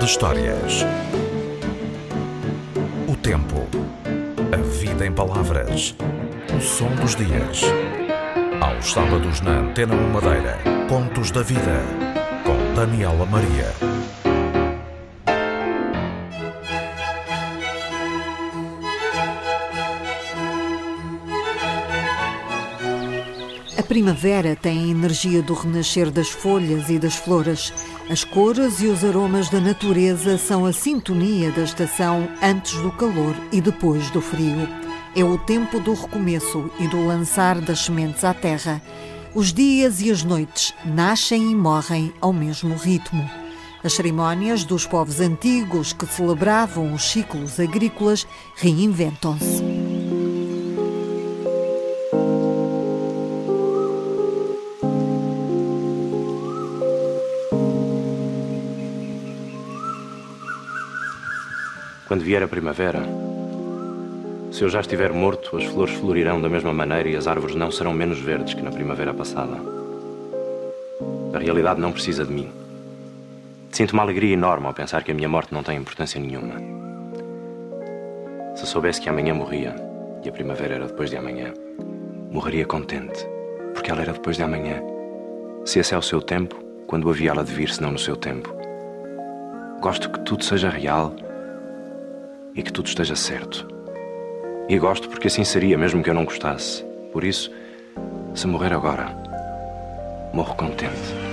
de histórias. O tempo. A vida em palavras. O som dos dias. Aos sábados na Antena 1 Madeira. Contos da Vida. Com Daniela Maria. A primavera tem a energia do renascer das folhas e das flores. As cores e os aromas da natureza são a sintonia da estação antes do calor e depois do frio. É o tempo do recomeço e do lançar das sementes à terra. Os dias e as noites nascem e morrem ao mesmo ritmo. As cerimónias dos povos antigos que celebravam os ciclos agrícolas reinventam-se. Quando vier a primavera, se eu já estiver morto, as flores florirão da mesma maneira e as árvores não serão menos verdes que na primavera passada. A realidade não precisa de mim. Sinto uma alegria enorme ao pensar que a minha morte não tem importância nenhuma. Se soubesse que amanhã morria e a primavera era depois de amanhã, morreria contente, porque ela era depois de amanhã. Se esse é o seu tempo, quando havia ela de vir, senão no seu tempo. Gosto que tudo seja real e que tudo esteja certo. E gosto porque assim seria, mesmo que eu não gostasse. Por isso, se morrer agora, morro contente.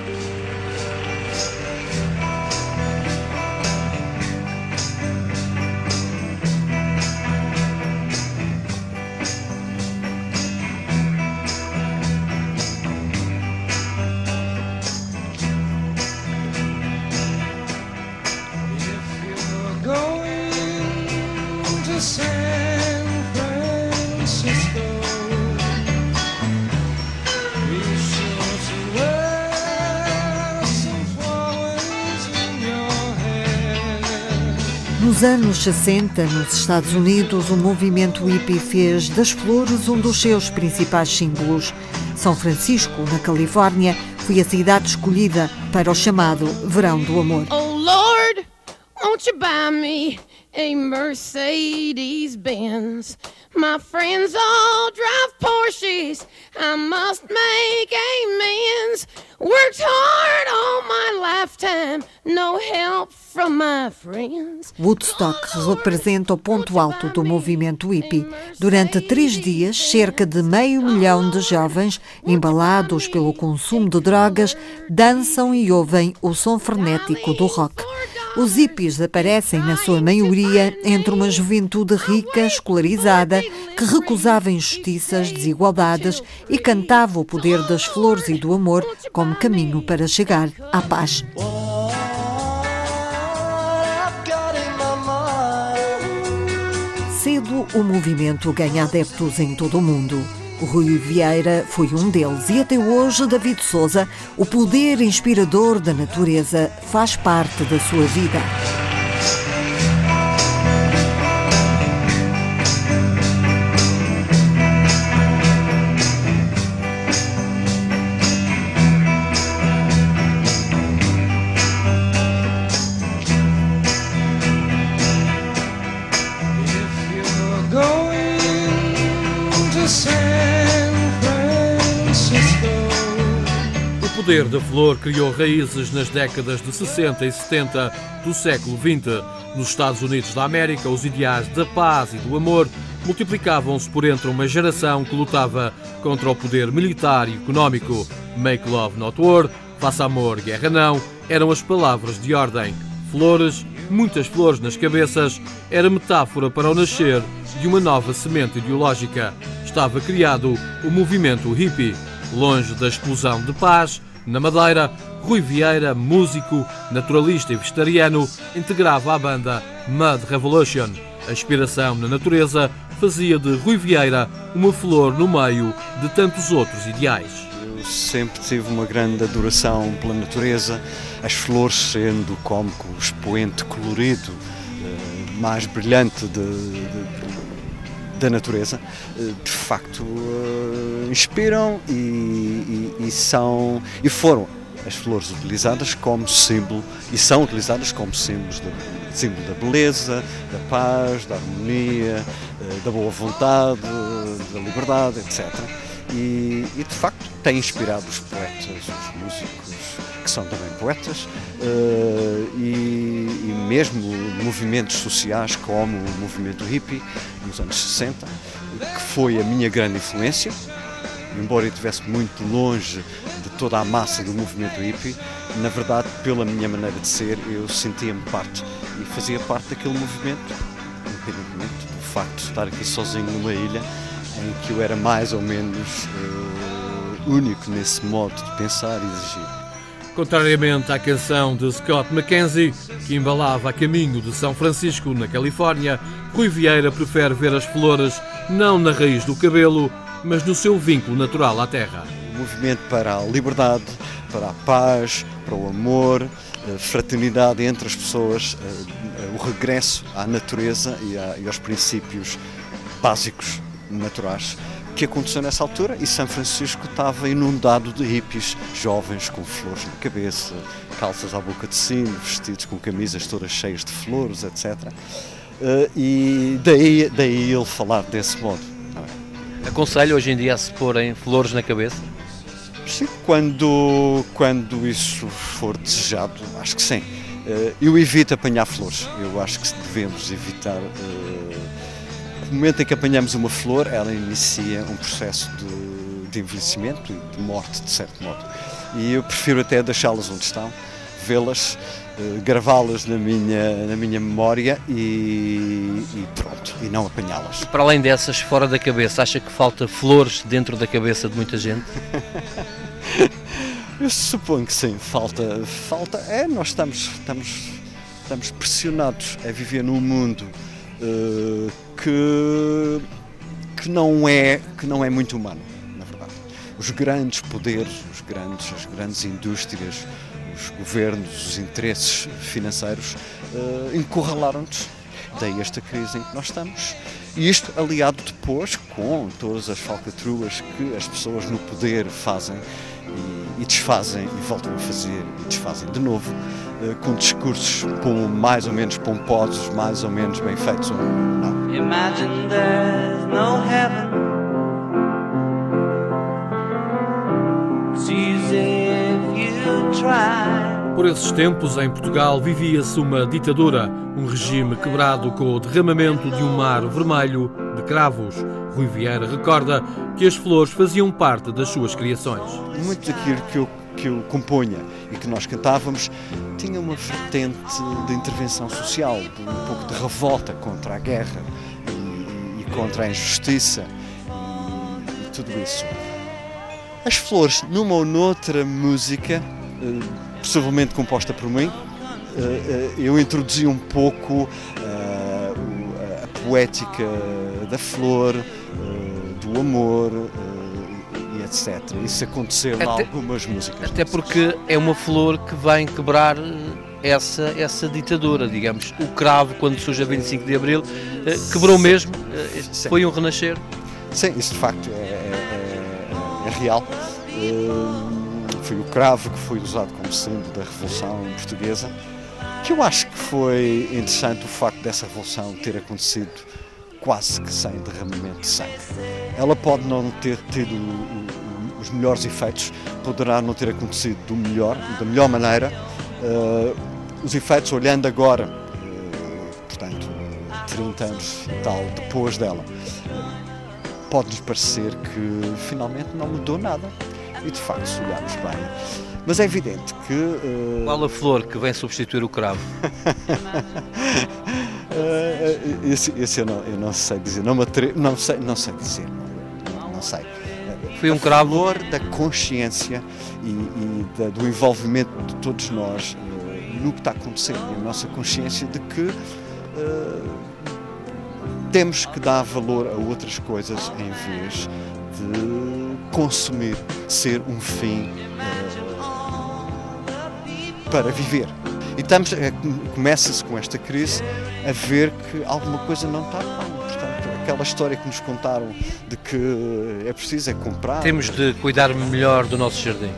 60, nos Estados Unidos, o movimento hippie fez das flores um dos seus principais símbolos. São Francisco, na Califórnia, foi a cidade escolhida para o chamado Verão do Amor. Oh Lord, won't you buy me a Mercedes Benz? My friends all drive Porsches. I must make amends. Worked hard my lifetime, no help from my friends. Woodstock representa o ponto alto do movimento hippie. Durante três dias, cerca de meio milhão de jovens, embalados pelo consumo de drogas, dançam e ouvem o som frenético do rock. Os hippies aparecem, na sua maioria, entre uma juventude rica, escolarizada, que recusava injustiças, desigualdades e cantava o poder das flores e do amor como caminho para chegar à paz. Cedo, o movimento ganha adeptos em todo o mundo. Rui Vieira foi um deles e até hoje David Souza, o poder inspirador da natureza, faz parte da sua vida. Poder da flor criou raízes nas décadas de 60 e 70 do século XX. Nos Estados Unidos da América, os ideais da paz e do amor multiplicavam-se por entre uma geração que lutava contra o poder militar e económico. Make love not war, faça amor, guerra não, eram as palavras de ordem. Flores, muitas flores nas cabeças, era metáfora para o nascer de uma nova semente ideológica. Estava criado o movimento hippie. Longe da explosão de paz, na Madeira, Rui Vieira, músico, naturalista e vegetariano, integrava a banda Mud Revolution. A inspiração na natureza fazia de Rui Vieira uma flor no meio de tantos outros ideais. Eu sempre tive uma grande adoração pela natureza, as flores sendo como o expoente colorido eh, mais brilhante de- de- da natureza, eh, de facto eh, inspiram e, e- e são e foram as flores utilizadas como símbolo e são utilizadas como símbolos da, símbolo da beleza, da paz, da harmonia, eh, da boa vontade, da liberdade, etc. E, e, de facto tem inspirado os poetas, os músicos, que são também poetas, eh, e, e mesmo movimentos sociais como o movimento hippie nos anos 60, que foi a minha grande influência, embora eu estivesse muito longe de toda a massa do movimento hippie, na verdade, pela minha maneira de ser, eu sentia-me parte e fazia parte daquele movimento, independentemente do facto de estar aqui sozinho numa ilha em que eu era mais ou menos uh, único nesse modo de pensar e exigir. Contrariamente à canção de Scott McKenzie, que embalava a caminho de São Francisco, na Califórnia, Rui Vieira prefere ver as flores não na raiz do cabelo, mas no seu vínculo natural à terra. O movimento para a liberdade, para a paz, para o amor, a fraternidade entre as pessoas, o regresso à natureza e aos princípios básicos naturais que aconteceu nessa altura e São Francisco estava inundado de hippies jovens com flores na cabeça, calças à boca de sino, vestidos com camisas todas cheias de flores, etc. E daí, daí ele falar desse modo. Aconselho hoje em dia a se porem flores na cabeça? Sim, quando, quando isso for desejado, acho que sim. Eu evito apanhar flores, eu acho que devemos evitar no momento em que apanhamos uma flor, ela inicia um processo de, de envelhecimento e de morte, de certo modo. E eu prefiro até deixá-las onde estão, vê-las, eh, gravá-las na minha, na minha memória e, e pronto, e não apanhá-las. Para além dessas, fora da cabeça, acha que falta flores dentro da cabeça de muita gente? eu suponho que sim, falta, falta, é, nós estamos, estamos, estamos pressionados a viver num mundo uh, que, que, não é, que não é muito humano, na verdade. Os grandes poderes, os grandes, as grandes indústrias, os governos, os interesses financeiros uh, encurralaram-nos. Daí esta crise em que nós estamos. E isto aliado depois com todas as falcatruas que as pessoas no poder fazem e, e desfazem e voltam a fazer e desfazem de novo, uh, com discursos pom, mais ou menos pomposos, mais ou menos bem feitos. Não. Imagine there's no heaven. Por esses tempos, em Portugal, vivia-se uma ditadura, um regime quebrado com o derramamento de um mar vermelho cravos. Rui Vieira recorda que as flores faziam parte das suas criações. Muito daquilo que eu, que eu compunha e que nós cantávamos tinha uma vertente de intervenção social, de um pouco de revolta contra a guerra e, e contra a injustiça e, e tudo isso. As flores, numa ou noutra música, possivelmente composta por mim, eu introduzi um pouco a poética da flor, do amor e etc. Isso aconteceu em algumas músicas. Até porque é uma flor que vem quebrar essa, essa ditadura, digamos. O cravo, quando surge a 25 de Abril, quebrou mesmo, Sim. foi um renascer. Sim, isso de facto é, é, é, é real. Foi o cravo que foi usado como símbolo da Revolução Portuguesa, que eu acho que foi interessante o facto dessa revolução ter acontecido quase que sem derramamento de sangue. Ela pode não ter tido os melhores efeitos, poderá não ter acontecido do melhor, da melhor maneira. os efeitos, olhando agora, portanto, 30 anos e tal depois dela, pode-nos parecer que finalmente não mudou nada. E de facto, se olharmos bem, mas é evidente que. Uh... Qual a flor que vem substituir o cravo? uh, esse, esse eu, não, eu não sei dizer, não, me atre... não, sei, não sei dizer, não, não sei. Foi um cravo. valor da consciência e, e da, do envolvimento de todos nós uh, no que está acontecendo e a nossa consciência de que temos que dar valor a outras coisas em vez de consumir, ser um fim uh, para viver. E estamos, é, começa-se com esta crise a ver que alguma coisa não está bem. Portanto, aquela história que nos contaram de que é preciso é comprar. Temos de cuidar melhor do nosso jardim.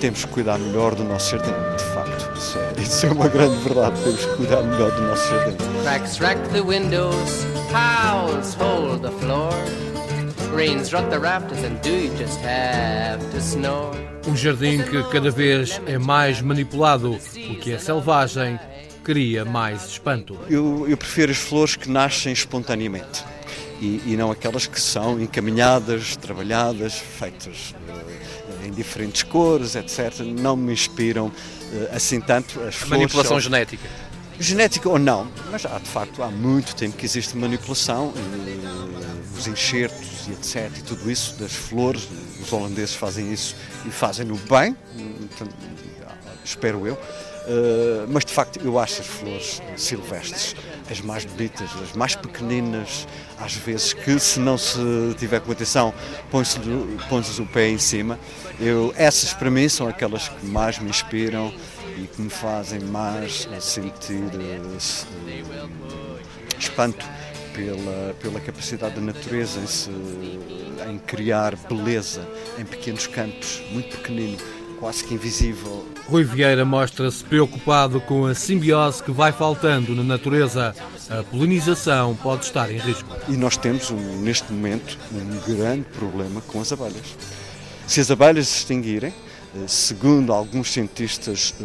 temos que cuidar melhor do nosso jardim, de facto. Isso é, isso é uma grande verdade, temos que cuidar melhor do nosso jardim. Cracks wreck the windows, howls hold the floor. Rains rock the rafters, and do you just have to snore? Um jardim que cada vez é mais manipulado, o que é selvagem, cria mais espanto. Eu, eu prefiro as flores que nascem espontaneamente e, e não aquelas que são encaminhadas, trabalhadas, feitas eh, em diferentes cores, etc. Não me inspiram eh, assim tanto as flores. Manipulação são- genética. Genética ou não, mas há de facto há muito tempo que existe manipulação, eh, os enxertos e etc. E tudo isso das flores, os holandeses fazem isso e fazem-no bem, espero eu. Eh, mas de facto eu acho as flores silvestres as mais bonitas, as mais pequeninas, às vezes que se não se tiver com atenção põe-se o pé em cima. Eu, essas para mim são aquelas que mais me inspiram e que me fazem mais sentir se- espanto pela, pela capacidade da natureza em, se, em criar beleza em pequenos campos, muito pequenino, quase que invisível. Rui Vieira mostra-se preocupado com a simbiose que vai faltando na natureza. A polinização pode estar em risco. E nós temos, um, neste momento, um grande problema com as abelhas. Se as abelhas se extinguirem, segundo alguns cientistas eh,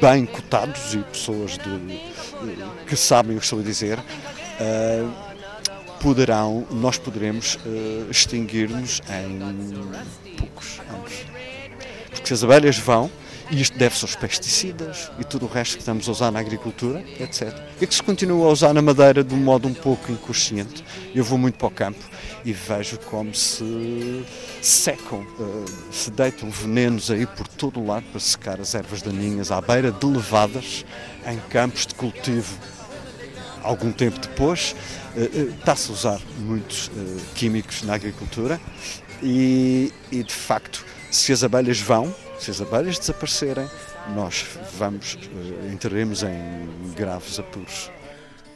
bem cotados e pessoas de- eh, que sabem o que estou a dizer, eh, poderão, nós poderemos eh, extinguir-nos em poucos anos. Porque se as abelhas vão, e isto deve-se aos pesticidas e tudo o resto que estamos a usar na agricultura, etc. E que se continua a usar na madeira de um modo um pouco inconsciente. Eu vou muito para o campo e vejo como se secam, eh, se deitam venenos aí por todo o lado para secar as ervas daninhas à beira de levadas em campos de cultivo algum tempo depois, eh, eh, está-se a usar muitos químicos na agricultura e, e, de facto, se as abelhas vão, se as abelhas desaparecerem, nós vamos, eh, entraremos em graves apuros.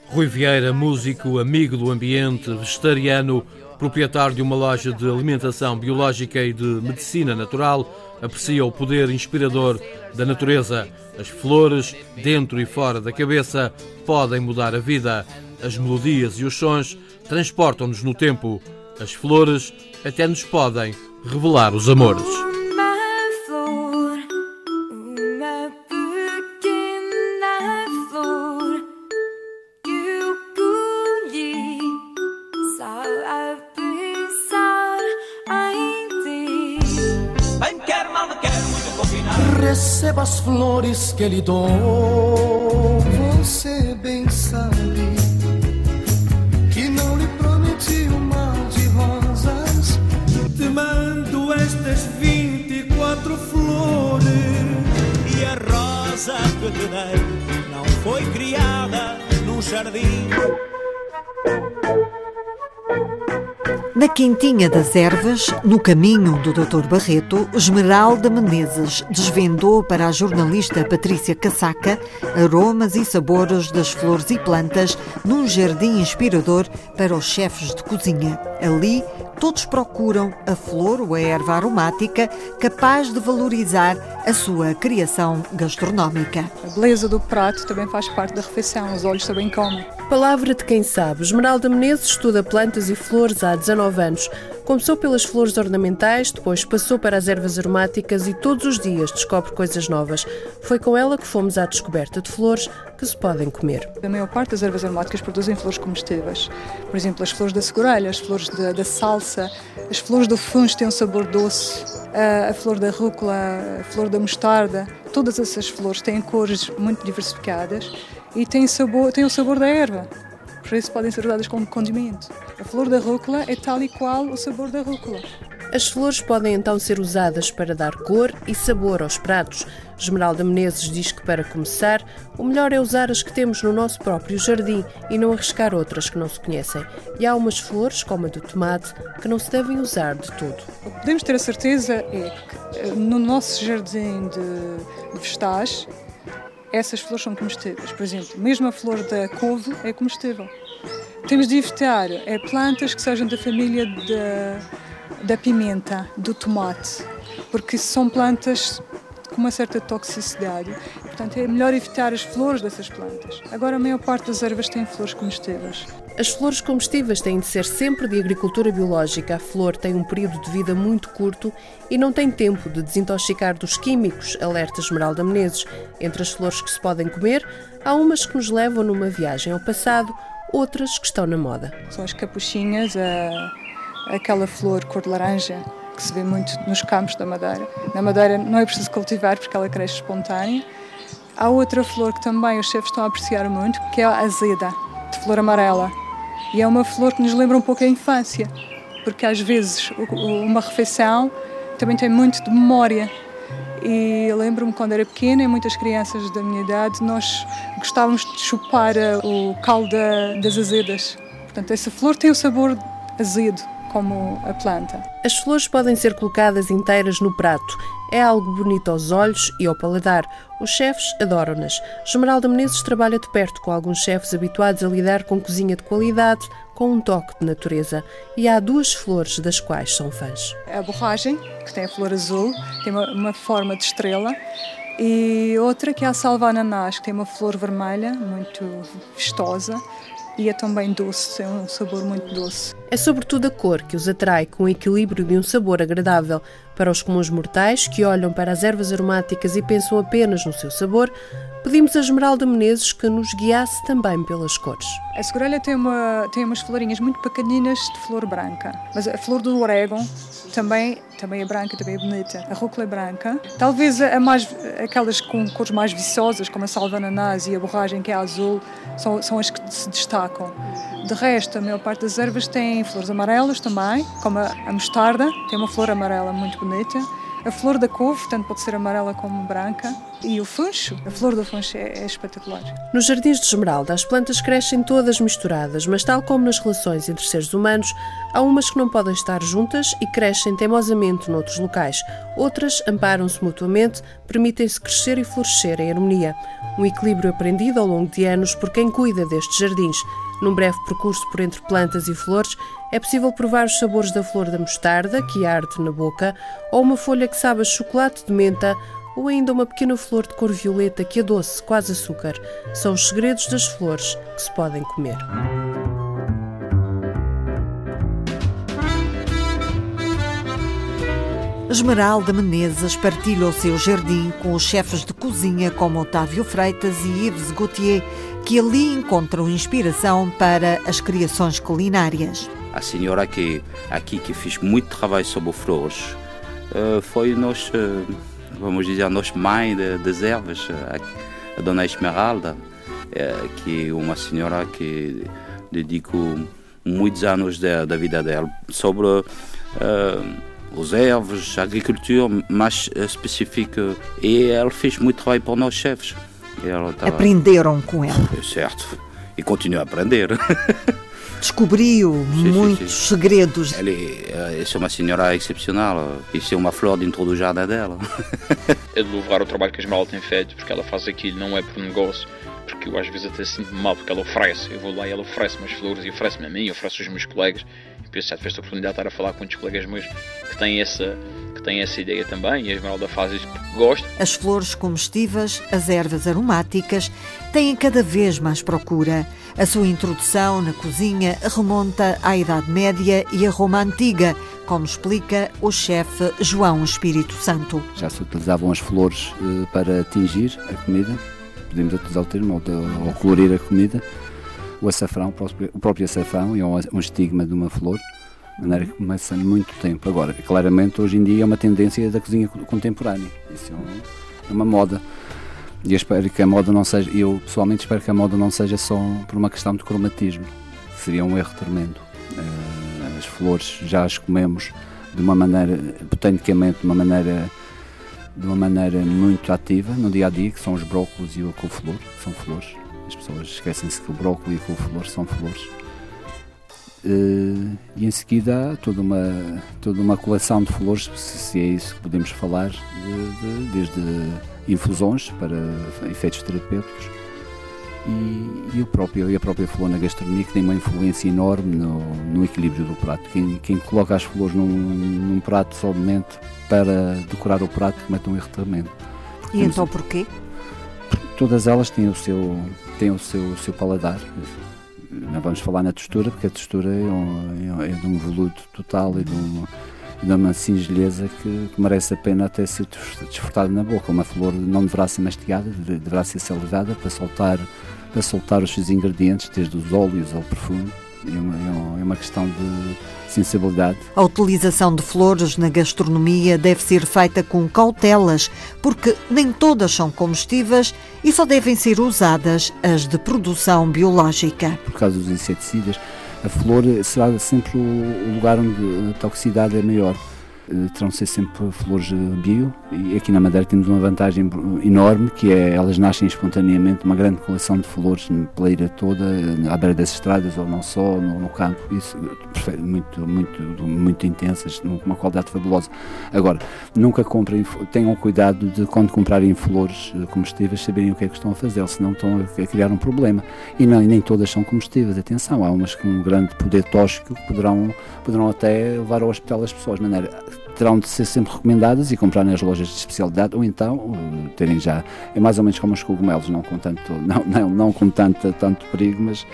Rui Vieira, músico, amigo do ambiente, vegetariano, proprietário de uma loja de alimentação biológica e de medicina natural, aprecia o poder inspirador da natureza. As flores, dentro e fora da cabeça, podem mudar a vida. As melodias e os sons transportam-nos no tempo. As flores até nos podem revelar os amores. Flores que lhe dou. Você bem sabe que não lhe prometi um mar de rosas. Te mando estas 24 flores. E a rosa que te dei não foi criada num jardim. Na Quintinha das Ervas, no caminho do Dr. Barreto, Esmeralda Menezes desvendou para a jornalista Patrícia Casaca aromas e sabores das flores e plantas num jardim inspirador para os chefes de cozinha. Ali, todos procuram a flor ou a erva aromática capaz de valorizar a sua criação gastronómica. A beleza do prato também faz parte da refeição, os olhos também comem. Palavra de quem sabe. Esmeralda Menezes estuda plantas e flores há 19 anos. Começou pelas flores ornamentais, depois passou para as ervas aromáticas e todos os dias descobre coisas novas. Foi com ela que fomos à descoberta de flores que se podem comer. A maior parte das ervas aromáticas produzem flores comestíveis. Por exemplo, as flores da segurelha, as flores da, da salsa, as flores do fungo têm um sabor doce, a, a flor da rúcula, a flor da mostarda. Todas essas flores têm cores muito diversificadas e têm, sabor, têm o sabor da erva. Por isso podem ser usadas como condimento. A flor da rúcula é tal e qual o sabor da rúcula. As flores podem então ser usadas para dar cor e sabor aos pratos. Esmeralda Menezes diz que, para começar, o melhor é usar as que temos no nosso próprio jardim e não arriscar outras que não se conhecem. E há umas flores, como a do tomate, que não se devem usar de todo. O que podemos ter a certeza é que eh, no nosso jardim de, de vegetais, essas flores são comestíveis. Por exemplo, mesmo a flor da couve é comestível. Temos de evitar é, plantas que sejam da família da, da pimenta, do tomate. porque são plantas com uma certa toxicidade. Portanto, é melhor evitar as flores dessas plantas. Agora, a maior parte das ervas tem flores comestíveis. As flores comestíveis têm de ser sempre de agricultura biológica. A flor tem um período de vida muito curto e não tem tempo de desintoxicar dos químicos, alerta Esmeralda Menezes. Entre as flores que se podem comer, há umas que nos levam numa viagem ao passado, outras que estão na moda. São as capuchinhas, a, aquela flor cor de laranja que se vê muito nos campos da Madeira. Na Madeira não é preciso cultivar porque ela cresce espontânea. Há outra flor que também os chefes estão a apreciar muito, que é a azeda, de flor amarela. E é uma flor que nos lembra um pouco a infância, porque às vezes uma refeição também tem muito de memória. E lembro-me quando era pequena, e muitas crianças da minha idade, nós gostávamos de chupar eh, o caldo das azedas. Portanto, essa flor tem o sabor azedo, como a planta. As flores podem ser colocadas inteiras no prato. É algo bonito aos olhos e ao paladar. Os chefes adoram-nas. Esmeralda Menezes trabalha de perto com alguns chefes habituados a lidar com cozinha de qualidade, com um toque de natureza. E há duas flores das quais são fãs. A borragem, que tem a flor azul, tem uma, uma forma de estrela, e outra que é a salva ananás, que tem uma flor vermelha, muito vistosa, e é também doce, é um sabor muito doce. É sobretudo a cor que os atrai, com o equilíbrio de um sabor agradável. Para os comuns mortais que olham para as ervas aromáticas e pensam apenas no seu sabor, pedimos a Esmeralda Menezes que nos guiasse também pelas cores. A segurelha tem, uma, tem umas florinhas muito pequeninas de flor branca, mas a flor do orégano também, também é branca, também é bonita. A rúcula é branca. Talvez a mais, aquelas com cores mais viçosas, como a salva ananás e a borragem, que é azul, são, são as que se destacam. De resto, a maior parte das ervas tem flores amarelas também, como a, a mostarda, tem uma flor amarela muito bonita. A flor da couve, tanto pode ser amarela como branca. E o funcho, a flor do funcho é, é, espetacular. Nos jardins de Esmeralda, as plantas crescem todas misturadas, mas tal como nas relações entre seres humanos, há umas que não podem estar juntas e crescem teimosamente noutros locais. Outras amparam-se mutuamente, permitem-se crescer e florescer em harmonia. Um equilíbrio aprendido ao longo de anos por quem cuida destes jardins. Num breve percurso por entre plantas e flores, é possível provar os sabores da flor da mostarda, que arde na boca, ou uma folha que sabe a chocolate de menta, ou ainda uma pequena flor de cor violeta que adoce quase açúcar. São os segredos das flores que se podem comer. Esmeralda Menezes partilha o seu jardim com os chefes de cozinha como Otávio Freitas e Yves Gauthier, que ali encontram inspiração para as criações culinárias. A senhora que aqui que fez muito trabalho sobre flores eh, foi nós, eh, vamos dizer, a nossa mãe das ervas, eh, a dona Esmeralda, que é uma senhora que dedicou muitos anos da, da vida dela sobre os ervas, agricultura mais específica. E ela fez muito trabalho para nós chefes. Tava... Aprenderam com ela. Certo. E continua a aprender. Descobriu sim, muitos sim, sim. segredos. Ela é, é uma senhora excepcional. Isso é uma flor dentro do jardim dela. é de louvar o trabalho que a Esmeralda tem feito, porque ela faz aquilo, não é por negócio porque eu às vezes até sinto mal porque ela oferece. Eu vou lá e ela oferece-me as flores e oferece-me a mim, oferece aos meus colegas. E por isso já tiveste a oportunidade de estar a falar com muitos colegas meus que têm essa, que têm essa ideia também e a Esmeralda faz isso porque gosta. As flores comestíveis, as ervas aromáticas, têm cada vez mais procura. A sua introdução na cozinha remonta à Idade Média e à Roma Antiga, como explica o chefe João Espírito Santo. Já se utilizavam as flores eh, para tingir a comida podemos utilizar o termo, ou, ou colorir a comida, o açafrão, o próprio açafrão é um estigma de uma flor, de maneira que começa muito tempo. Agora, claramente, hoje em dia é uma tendência da cozinha contemporânea, isso é, uma moda. E eu espero que a moda não seja, eu pessoalmente espero que a moda não seja só por uma questão de cromatismo, seria um erro tremendo. Eh, as flores já as comemos de uma maneira, botanicamente, de uma maneira de uma maneira muito ativa no dia a dia, que são os brócolos e o couve-flor, são flores. As pessoas esquecem-se que o brócolis e o couve-flor são flores. Uh, e em seguida há toda uma, toda uma coleção de flores, se é isso que podemos falar, de, de, desde infusões para efeitos terapêuticos e, e, o próprio, e a própria flor na gastronomia que tem uma influência enorme no, no equilíbrio do prato. Quem, quem, coloca as flores num, num prato somente para decorar o prato comete um erro tremendo. E então porquê? Todas elas têm o seu, têm o seu, o seu paladar. Não vamos falar na textura, porque a textura é, um, é de um voluto total e de, um, de uma singeleza que, que, merece a pena até ser desfrutada na boca. Uma flor não deverá ser mastigada, deverá ser salivada para soltar, para soltar os seus ingredientes, desde os óleos ao perfume. É uma, é uma questão de sensibilidade. A utilização de flores na gastronomia deve ser feita com cautelas, porque nem todas são comestíveis e só devem ser usadas as de produção biológica. Por causa dos inseticidas, a flor será sempre o lugar onde a toxicidade é maior. Eh, terão de ser sempre flores bio. E aqui na Madeira temos uma vantagem enorme que é elas nascem espontaneamente uma grande coleção de flores pela ilha toda à beira das estradas ou não só no, no campo. Isso muito muito muito intensas uma qualidade fabulosa. Agora nunca comprem tenham cuidado de quando comprarem flores eh, comestíveis saberem o que é que estão a fazer senão estão a criar um problema. E não, nem todas são comestíveis atenção há umas com um grande poder tóxico que poderão poderão até levar ao hospital as pessoas. De maneira terão de ser sempre recomendadas e comprar nas lojas de especialidade ou então terem já é mais ou menos como os cogumelos não com tanto não não, não com tanto tanto perigo mas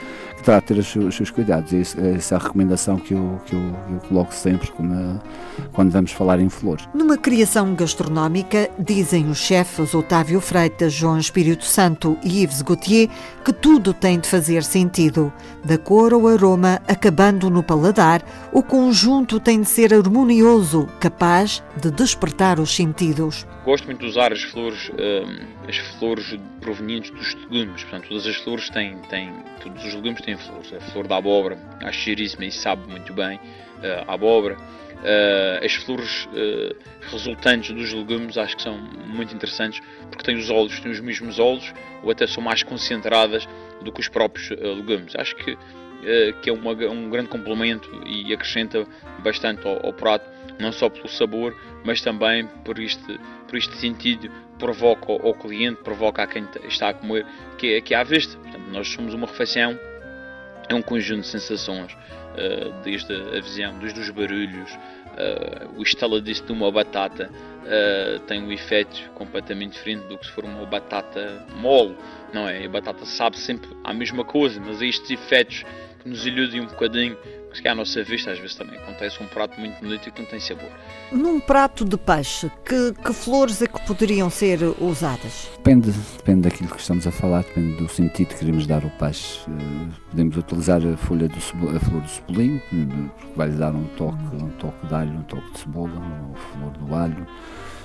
terá de ter os os seus cuidados. E essa é a recomendação que eu, que eu, eu coloco sempre quando, quando vamos falar em flores. Numa criação gastronómica dizem os chefes Otávio Freitas João Espírito Santo e Yves Gauthier que tudo tem de fazer sentido. Da cor ao aroma acabando no paladar o conjunto tem de ser harmonioso capaz de despertar os sentidos. Gosto muito de usar as flores, uh, as flores provenientes dos legumes. Portanto, todas as flores têm, têm, todos os legumes têm flores. A flor da abóbora, acho cheiríssima e sabe muito bem uh, a abóbora. Uh, as flores uh, resultantes dos legumes acho que são muito interessantes porque têm os óleos, têm os mesmos óleos ou até são mais concentradas do que os próprios legumes. Acho que, que é uma, um grande complemento e acrescenta bastante ao, ao prato não só pelo sabor, mas também por este, por este sentido provoca ao cliente, provoca a quem está a comer, que é, que é à vista. Portanto, nós somos uma refeição, é um conjunto de sensações, uh, desde a visão, desde os barulhos, uh, o estaladiço de uma batata uh, tem um efeito completamente diferente do que se for uma batata mole, não é? A batata sabe sempre a mesma coisa, mas é estes efeitos que nos iludem um bocadinho que à nossa vista às vezes também acontece um prato muito bonito e que não tem sabor. Num prato de peixe, que, que flores é que poderiam ser usadas? Depende, depende daquilo que estamos a falar, depende do sentido que queremos dar ao peixe. Eh, podemos utilizar a folha do a flor do cebolinho, porque vai lhe dar um toque, um toque de alho, um toque de cebola, a flor do alho.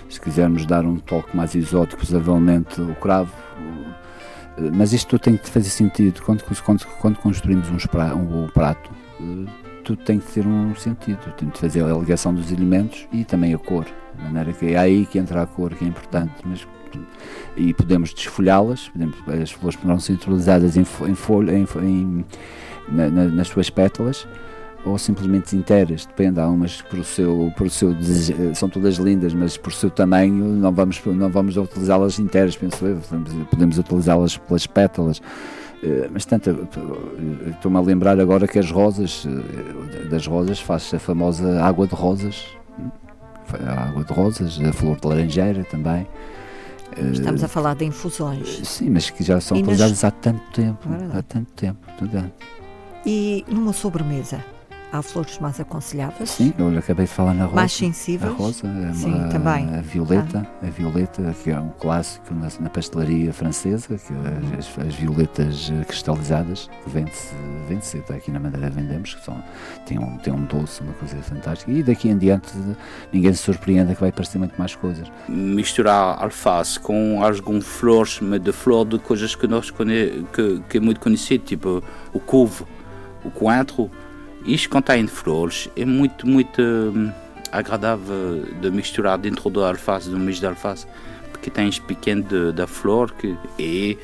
Se quisermos dar um toque mais exótico, provavelmente o cravo. Eh, mas isto tem que fazer sentido quando, quando, quando construímos um, um prato tudo tem que ter um sentido, tem que fazer a ligação dos elementos e também a cor, de maneira que é aí que entra a cor, que é importante, mas e podemos desfolhá-las, as flores poderão ser utilizadas em, em folha, em, em na, na, nas suas pétalas, ou simplesmente inteiras, depende, há umas por seu, por seu são todas lindas, mas por seu tamanho não vamos, não vamos utilizá-las inteiras, penso eu, podemos utilizá-las pelas pétalas, eh, mas tanto, eh, estou-me a lembrar agora que as rosas, eh, das rosas faz a famosa água de rosas, a água de rosas, a flor de laranjeira também. Estamos a falar de infusões. Sim, mas que já são utilizadas nas... há tanto tempo, há tanto tempo. E numa sobremesa? Há flores mais aconselháveis? Sim, eu acabei de falar na rosa. Mais sensíveis? A rosa, Sim, a, também. a violeta, ah. a violeta, que é um clássico na, na pastelaria francesa, que é as, as, violetas cristalizadas, que vende-se, vende-se até aqui na Madeira vendemos, que são, tem, um, tem um doce, uma coisa fantástica. E daqui em diante ninguém se surpreenda que vai aparecer muito mais coisas. Misturar alface com algumas flores, mas de flor de coisas que nós conhe, que, que é muito conhecido, tipo o couve, o coentro, isto contém flores, é muito, muito hum, agradável de misturar dentro da alface, do misto de alface, porque tens pequeno da flor que é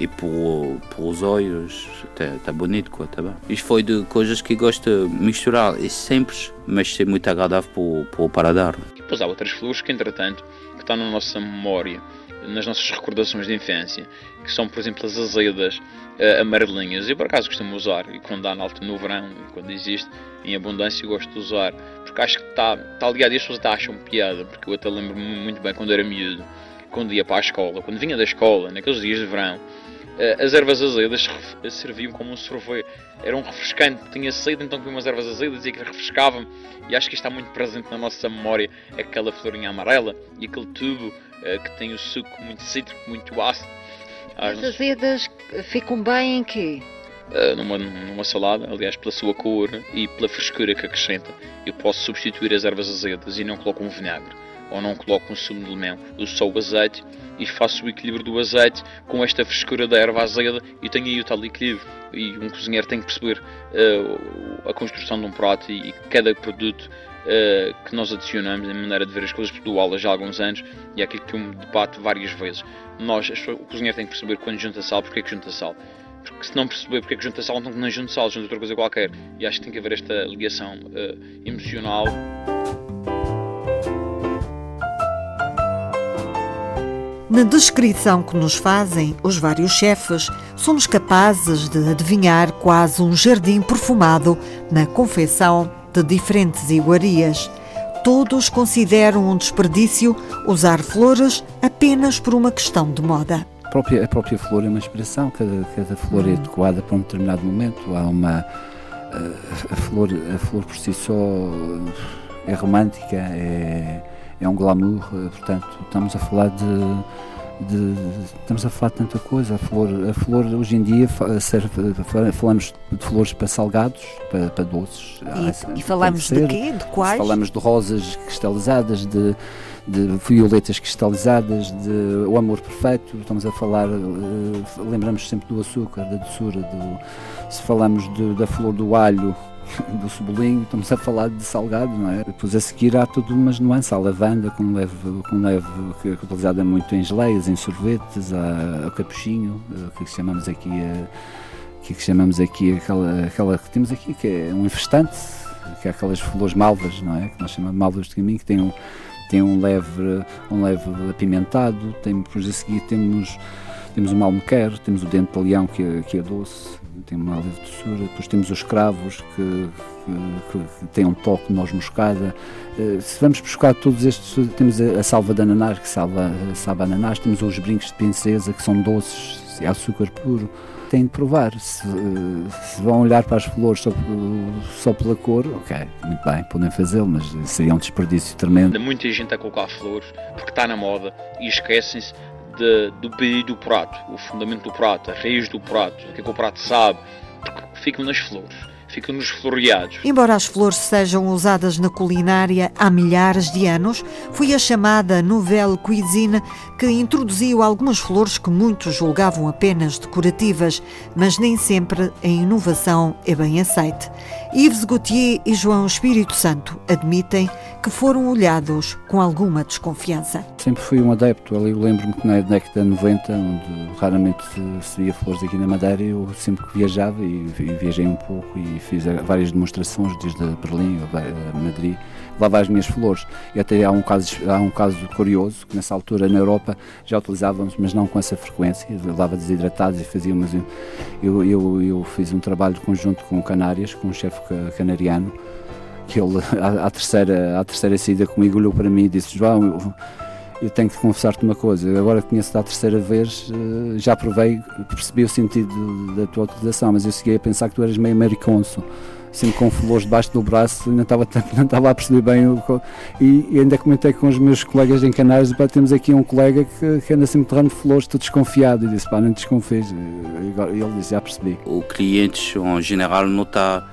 e por, por os olhos está tá bonito, tá, tá bem. Isto foi de coisas que gosto de misturar, é simples, mas é muito agradável para o paladar. E depois há outras flores que, entretanto, que estão na nossa memória nas nossas recordações de infância, que são, por exemplo, as azedas uh, amarelinhas. Eu, por acaso, costumo usar, e quando há alto no verão, quando existe em abundância, gosto de usar, porque acho que está tá ligado e as pessoas até acham piada, porque eu até lembro-me muito bem quando era miúdo, quando ia para a escola, quando vinha da escola, naqueles dias de verão, uh, as ervas azedas serviam como um sorvete. Era um refrescante, tinha sede, então comia umas ervas azedas e aquilo refrescava-me. E acho que está muito presente na nossa memória aquela florinha amarela e aquele tubo que tem o suco muito cítrico, muito ácido. As azedas ficam bem em quê? Uh, numa, numa salada, aliás, pela sua cor e pela frescura que acrescenta, eu posso substituir as ervas azedas e não coloco um vinagre ou não coloco um sumo de limão. Uso só o azeite e faço o equilíbrio do azeite com esta frescura da erva azeda e tenho aí o tal equilíbrio. E um cozinheiro tem que perceber uh, a construção de um prato e, e cada produto uh, que nós adicionamos, a maneira de ver as coisas, dou aulas já há alguns anos e é aquilo que eu me debato várias vezes. Nós, o cozinheiro tem que perceber quando junta sal, porque é que junta sal. Porque se não perceber porque é que junta sal, então não junta sal, junta outra coisa qualquer. E acho que tem que haver esta ligação uh, emocional. Na descrição que nos fazem os vários chefes, somos capazes de adivinhar quase um jardim perfumado na confecção de diferentes iguarias. Todos consideram um desperdício usar flores apenas por uma questão de moda. A própria, a própria flor é uma inspiração, cada, cada flor é adequada para um determinado momento. Há uma. A, a flor, a flor por si só é romântica, é, é um glamour, portanto, estamos a falar de de, estamos a falar de tanta coisa. A flor, a flor hoje em dia serve, falamos de flores para salgados, para, para doces. E, ah, e falamos de quê? De quais? Falamos de rosas cristalizadas, de, de violetas cristalizadas, de o amor perfeito. Estamos a falar, uh, lembramos sempre do açúcar, da doçura. Do, se falamos da flor do alho, do cebolinho, estamos a falar de salgado, não é? Depois a seguir há tudo umas nuances, a lavanda com leve, com leve que é utilizada muito em geleias, em sorvetes, há o capuchinho, que chamamos aqui a, que chamamos aqui aquela, aquela que temos aqui, que é um infestante, que é aquelas flores malvas, não é? Que nós chamamos de malvas de caminho, que tem um, tem um leve, um leve apimentado, tem, depois a seguir temos temos o malmequer, temos o dente de leão que é, que é doce, tem uma leve doçura, depois temos os cravos que, que, que têm um toque de noz moscada. Uh, se vamos buscar todos estes, temos a, salva de ananás que salva, salva ananás, temos os brincos de princesa que são doces, é açúcar puro. Têm de provar. Se, se, vão olhar para as flores só, só pela cor, ok, muito bem, podem fazê-lo, mas seria um desperdício tremendo. Muita gente a colocar flores porque está na moda e esquecem-se de, do pedido do prato, o fundamento do prato, a raiz do prato, o que é que o prato sabe, porque nas flores ficam nos floreados. Embora as flores sejam usadas na culinária há milhares de anos, foi a chamada Nouvelle Cuisine que introduziu algumas flores que muitos julgavam apenas decorativas, mas nem sempre a inovação é bem aceite. Yves Gauthier e João Espírito Santo admitem que foram olhados com alguma desconfiança. Sempre fui um adepto, ali lembro-me que na década de 90, onde raramente se via flores aqui na Madeira, eu sempre que viajava e viajei um pouco e fiz várias demonstrações desde Berlim a Madrid, levava as minhas flores. E até há um caso, há um caso curioso, que nessa altura na Europa já utilizávamos, mas não com essa frequência, levava desidratados e fazia umas... Eu, eu, eu fiz um trabalho conjunto com Canárias, com um chefe canariano, que ele, à, à, terceira, à terceira saída comigo, olhou para mim e disse, João, eu, eu tenho que confessar-te uma coisa, agora que conheço-te a terceira vez, eh, já provei, percebi o sentido da tua utilização, mas eu segui a pensar que tu eras meio americonso, sempre com flores debaixo do braço, ainda estava, não estava a perceber bem o, e, ainda comentei com os meus colegas em Canários, pá, temos aqui um colega que, que anda sempre terrando flores, estou desconfiado, e disse, pá, não desconfies, e ele disse, já percebi. O cliente, em geral, não está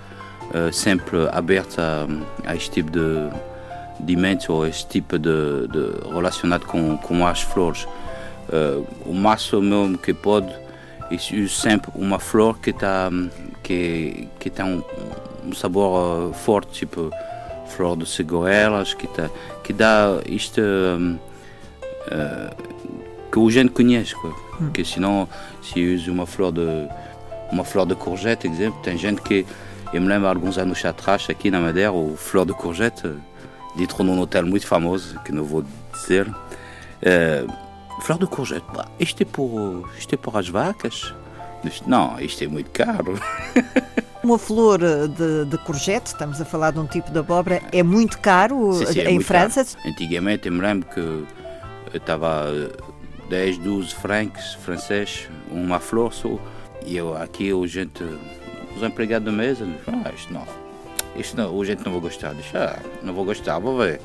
uh, sempre aberto a, a este tipo de de ou este tipo de, de relacionado com, com as flores. Uh, o máximo que pode, eu sempre uma flor que está que, que tem um, um sabor uh, forte, tipo flor de cigoelas, que, tá, que dá isto uh, que o gente conhece. Quoi. Hum. Porque senão, se eu uso uma flor de uma flor de courgette, exemplo, tem gente que eu me lembro alguns anos atrás aqui na Madeira, o flor de courgette dentro num hotel muito famoso, que não vou dizer, uh, flor de courgette. Bah, isto é por, isto é por as vacas. Não, isto é muito caro. Uma flor de, de courgette, estamos a falar de um tipo de abóbora, é muito caro Sim, sim, é em muito França. caro. Antigamente eu me lembro que estava 10, 12 francos francês, uma flor só. E eu aqui, a gente, os empregados da mesa, ah, isto não, isto não, a gente não vai gostar. Diz, ah, não vou gostar, vou ver.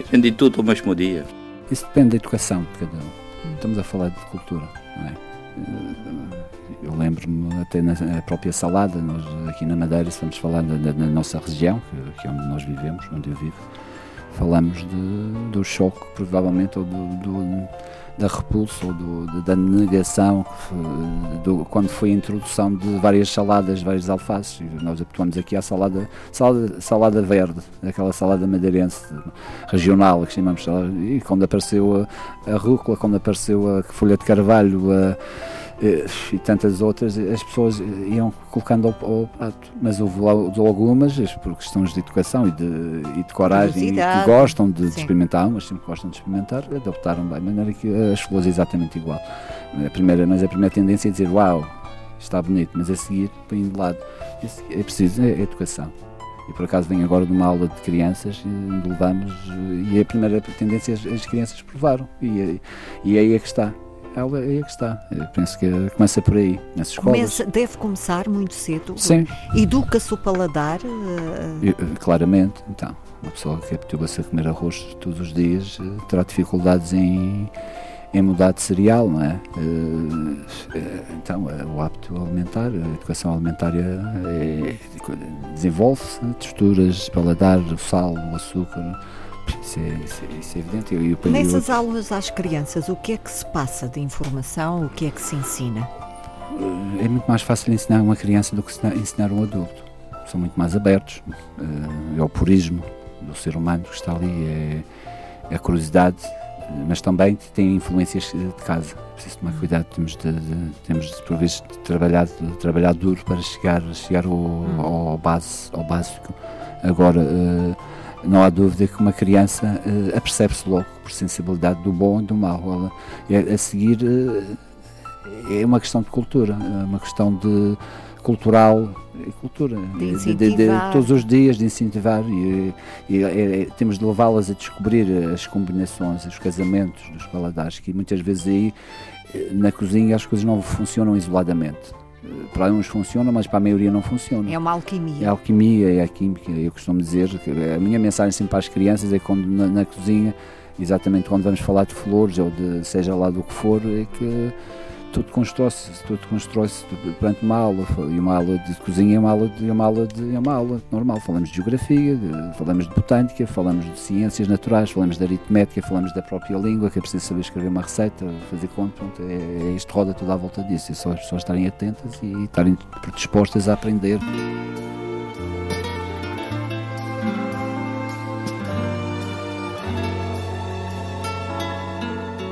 Eu vendi tudo ao mesmo dia. Isso depende da educação de cada um. Estamos a falar de cultura, não é? Eu lembro-me até na própria salada, nós aqui na Madeira, da, da- da nossa região, que, que é onde nós vivemos, onde eu vivo, falamos de, do choque, provavelmente, ou do, do- da repulsa, ou do- da negação, foi- do- quando foi a introdução de várias saladas, vários alfaces. Nós habituamos aqui à salada, salada, salada verde, aquela salada madeirense regional, que chamamos. E quando apareceu a, a rúcula, quando apareceu a folha de carvalho, a, eh, e tantas outras, as pessoas iam colocando ao, ao prato. Mas houve algumas, por questões de educação e de, e de coragem, e que gostam de, de experimentar, umas sempre gostam de experimentar, adoptaram bem, de maneira que as flores é exatamente igual. A primeira, mas a primeira tendência é dizer, uau, está bonito, mas a seguir põe de lado. É preciso, é educação. E por acaso venho agora de uma aula de crianças e onde levamos, eh, e a primeira tendência as, as crianças provaram. E, é- e é aí é que está. Ela é é que está. Eu penso que começa por aí, nas escolas. Começa, deve começar muito cedo. Sim. Educa-se o paladar. eh, E, eh, Claramente, então, uma pessoa que habitua-se a comer arroz todos os dias eh, terá dificuldades em, em mudar de cereal, não é? Então, o hábito alimentar, a educação alimentar eh, desenvolve-se, texturas, paladar, o sal, o açúcar, isso é, isso é- isso é evidente. Eu- eu- eu- Nessas aulas às crianças, o que é que se passa de informação? O que é que se ensina? é muito mais fácil ensinar uma criança do que ensinar, um adulto. São muito mais abertos. eh, É o purismo do ser humano que está ali, é, é a curiosidade, mas também tem influências eh, de casa. Preciso tomar cuidado, temos de, de- temos de, por vezes, de trabalhar, de trabalhar duro para chegar, chegar ao, ao, base, ao básico. Agora, eh, não há dúvida que uma criança eh, apercebe-se logo por sensibilidade do bom e do mau. Ela, é- a seguir. eh, é uma questão de cultura, é uma questão de cultural, é cultura, De de, de- todos os dias de incentivar e, e é- é- temos de levá-las a descobrir as combinações, os casamentos dos paladares, que muitas vezes aí eh, na cozinha as coisas não funcionam isoladamente. Para uns funcionam, mas para a maioria não funcionam. É uma alquimia. É a alquimia, é a química. Eu costumo dizer que a minha mensagem sempre para as crianças é quando na, na cozinha, exatamente quando vamos falar de flores ou de seja lá do que for, é que tudo constrói-se, tudo constrói-se durante uma aula. E uma aula de cozinha é uma aula, de, uma aula, de, uma aula normal. Falamos de geografia, de- falamos de botânica, falamos de ciências naturais, falamos de aritmética, falamos da própria língua, que é preciso saber escrever uma receita, fazer conta. Pronto, é, é isto roda tudo à volta disso. É só as pessoas estarem atentas e estarem dispostas a aprender.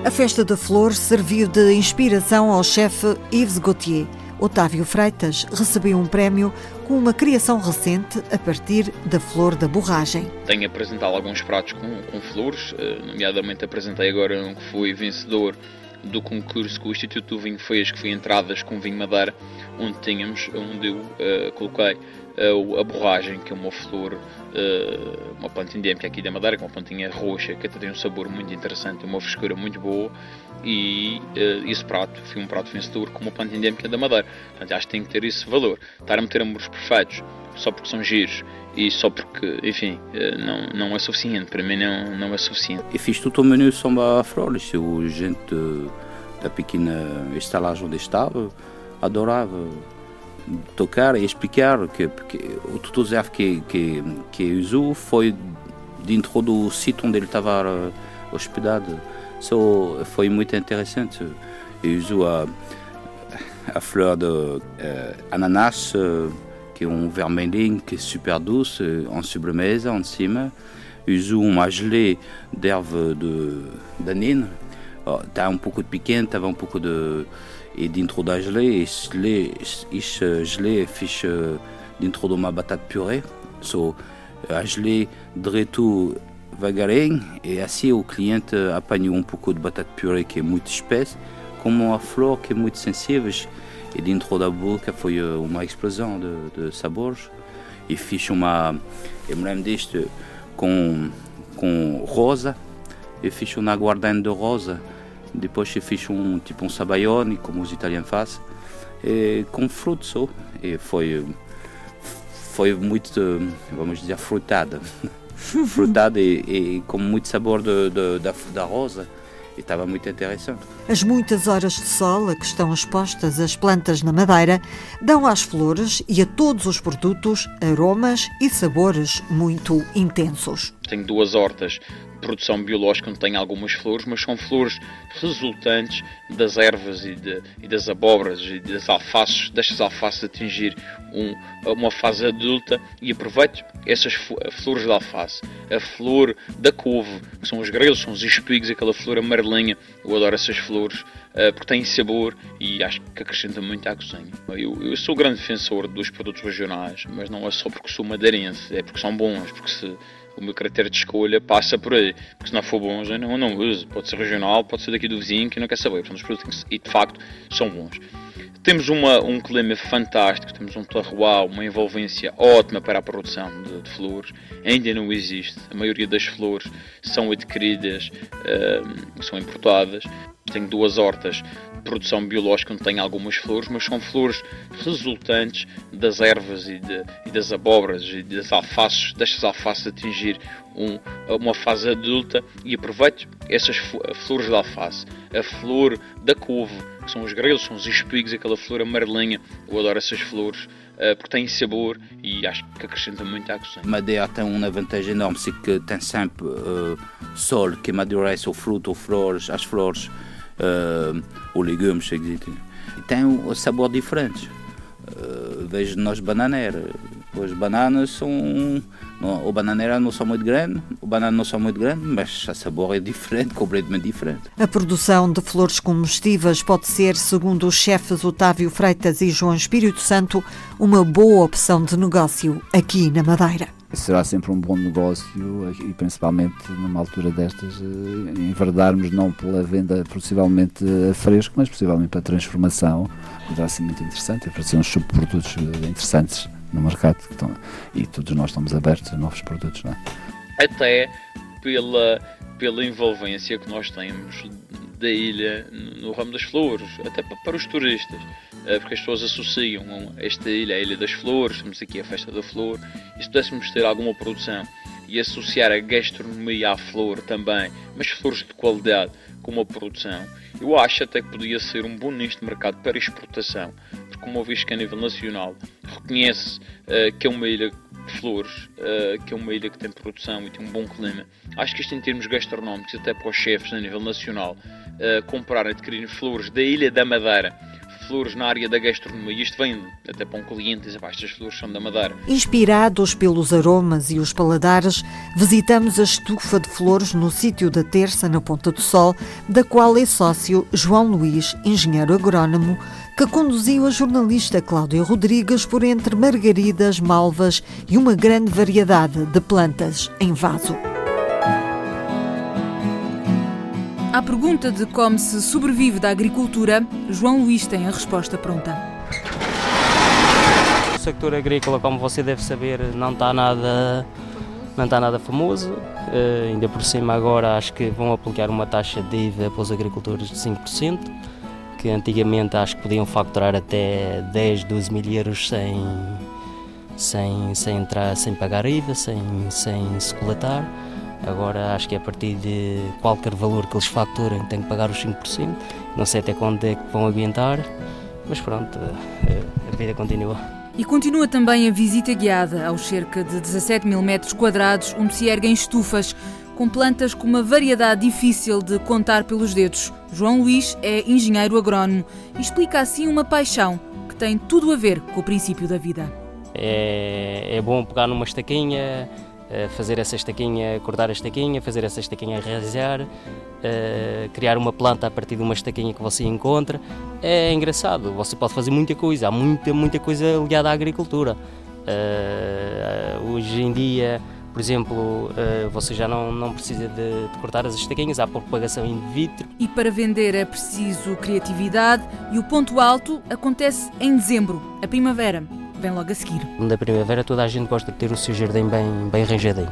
A Festa da Flor serviu de inspiração ao chefe Yves Gauthier. Otávio Freitas recebeu um prémio com uma criação recente a partir da flor da borragem. Tenho apresentado alguns pratos com, com flores, eh, nomeadamente apresentei agora um que foi vencedor do concurso que o Instituto do Vinho fez, que foi entradas com vinho madeira, onde tínhamos, onde eu eh, coloquei o- a borragem, que é uma flor, eh, uma planta endémica aqui da Madeira, com uma plantinha roxa, que até tem um sabor muito interessante, uma frescura muito boa, e esse prato foi um prato vencedor com uma planta endémica da Madeira. Portanto, acho que tem que ter esse valor. Estar a meter amores perfeitos só porque são giros e só porque, enfim, eh, não, não é suficiente. Para mim, não, não é suficiente. E fiz todo o menu sobre a flores. Eu, gente da pequena estalagem onde estava, adorava tocar e explicar que porque o tutor que que que usou foi dentro do sítio onde ele estava eh, hospedado. So, foi muito interessante. Ele usou a a fleur de eh, ananas, eh, que um vermelhinho que é super doce, eh, en sobremesa, em cima. Usou uma gelée d'erva de danine. Oh, Tá um pouco de picante, estava um pouco de... E dentro da gelée, esse gelée, esse gelée fiz eh, dentro de uma batata purée. So, a gelée direto devagarinho e assim o cliente apanha um pouco de batata purê que é muito espessa, como a flor que é muito sensível e dentro da boca foi uma explosão de, de sabores e fiz uma, eu me lembro disto com, com rosa, eu fiz um aguardente de rosa, depois eu fiz um tipo um sabaione, como os italianos fazem, e, com fruto e foi, foi muito, vamos dizer, frutada. frutada e, e, com muito sabor de, de, da, da rosa e estava muito interessante. As muitas horas de sol a que estão expostas as plantas na madeira dão às flores e a todos os produtos aromas e sabores muito intensos. Tenho duas hortas produção biológica onde tenho algumas flores, mas são flores resultantes das ervas e, de, e das abóboras e das alfaces, destas alfaces atingir um, uma fase adulta e aproveito essas flores de alface, a flor da couve, que são os grelos, são os espigos, aquela flor amarelinha, eu adoro essas flores, uh, porque têm sabor e acho que acrescenta muito à cozinha. Eu, eu sou grande defensor dos produtos regionais, mas não é só porque sou madeirense, é porque são bons, porque se o meu critério de escolha passa por aí. Porque se não for bons, eu não, não uso. Pode ser regional, pode ser daqui do vizinho, que não quer saber. Portanto, os produtos e de facto são bons. Temos uma, um clima fantástico, temos um terroir, uma envolvência ótima para a produção de, de, flores. Ainda não existe. A maioria das flores são adquiridas, uh, são importadas. Tenho duas hortas de produção biológica onde tenho algumas flores, mas são flores resultantes das ervas e, de, e das abóboras e das alfaces, destas alfaces atingir um, uma fase adulta e aproveito essas flores de alface. A flor da couve, que são os grelos, são os espigos, aquela flor amarelinha. Eu adoro essas flores uh, porque têm sabor e acho que acrescenta muito à cozinha. Madeira tem uma vantagem enorme, se que tem sempre uh, sol que amadurece o fruto, ou flores, as flores, uh, os legumes, e tem um sabor diferente. Uh, vejo nós bananeiros as bananas são. o bananeira não são muito grande, o banana não são muito grande, mas a sabor é diferente, completamente diferente. A produção de flores comestíveis pode ser, segundo os chefes Otávio Freitas e João Espírito Santo, uma boa opção de negócio aqui na Madeira será sempre um bom negócio e principalmente numa altura destas eh, enverdarmos não pela venda possivelmente a fresco, mas possivelmente para a transformação, poderá ser muito interessante e oferecer uns subprodutos eh, interessantes no mercado estão, e todos nós estamos abertos a novos produtos. Não é? Até pela, pela envolvência que nós temos da ilha no ramo das flores, até para os turistas, eh, porque as pessoas associam esta ilha à Ilha das Flores, temos aqui a Festa da Flor, e se pudéssemos ter alguma produção e associar a gastronomia à flor também, mas flores de qualidade com uma produção, eu acho até que podia ser um bom nicho de mercado para exportação, uma vez que a nível nacional reconhece uh, que é uma ilha de flores, uh, que é uma ilha que tem produção e tem um bom clima, acho que isto em termos gastronómicos, até para os chefes a nível nacional, uh, comprar e adquirir flores da Ilha da Madeira flores na área da gastronomia. Isto vem até para um cliente e diz, estas flores são da Madeira. Inspirados pelos aromas e os paladares, visitamos a estufa de flores no sítio da Terça, na Ponta do Sol, da qual é sócio João Luís, engenheiro agrónomo, que conduziu a jornalista Cláudia Rodrigues por entre margaridas, malvas e uma grande variedade de plantas em vaso. À pergunta de como se sobrevive da agricultura, João Luís tem a resposta pronta. O sector agrícola, como você deve saber, não está nada, não está nada famoso. Uh, ainda por cima agora acho que vão aplicar uma taxa de IVA para os agricultores de 5%, que antigamente acho que podiam facturar até 10, 12 mil euros sem, sem, sem, entrar, sem pagar IVA, sem, sem se coletar. Agora acho que é a partir de qualquer valor que eles faturem tem que pagar os 5%. Não sei até quando é que vão aguentar, mas pronto, eh, a vida continua. E continua também a visita guiada aos cerca de 17 mil metros quadrados, onde se erguem estufas com plantas com uma variedade difícil de contar pelos dedos. João Luís é engenheiro agrónomo e explica assim uma paixão que tem tudo a ver com o princípio da vida. É, é bom pegar numa estaquinha, fazer essa estaquinha, cortar a estaquinha, fazer essa estaquinha raizar, uh, criar uma planta a partir de uma estaquinha que você encontra. É engraçado, você pode fazer muita coisa, há muita, muita coisa ligada à agricultura. Uh, hoje em dia Por exemplo, eh, você já não, não precisa de, de cortar as estaquinhas, há propagação in vitro. E para vender é preciso criatividade e o ponto alto acontece em dezembro, a primavera. Vem logo a seguir. Da primavera toda a gente gosta de ter o seu jardim bem, bem arranjadinho.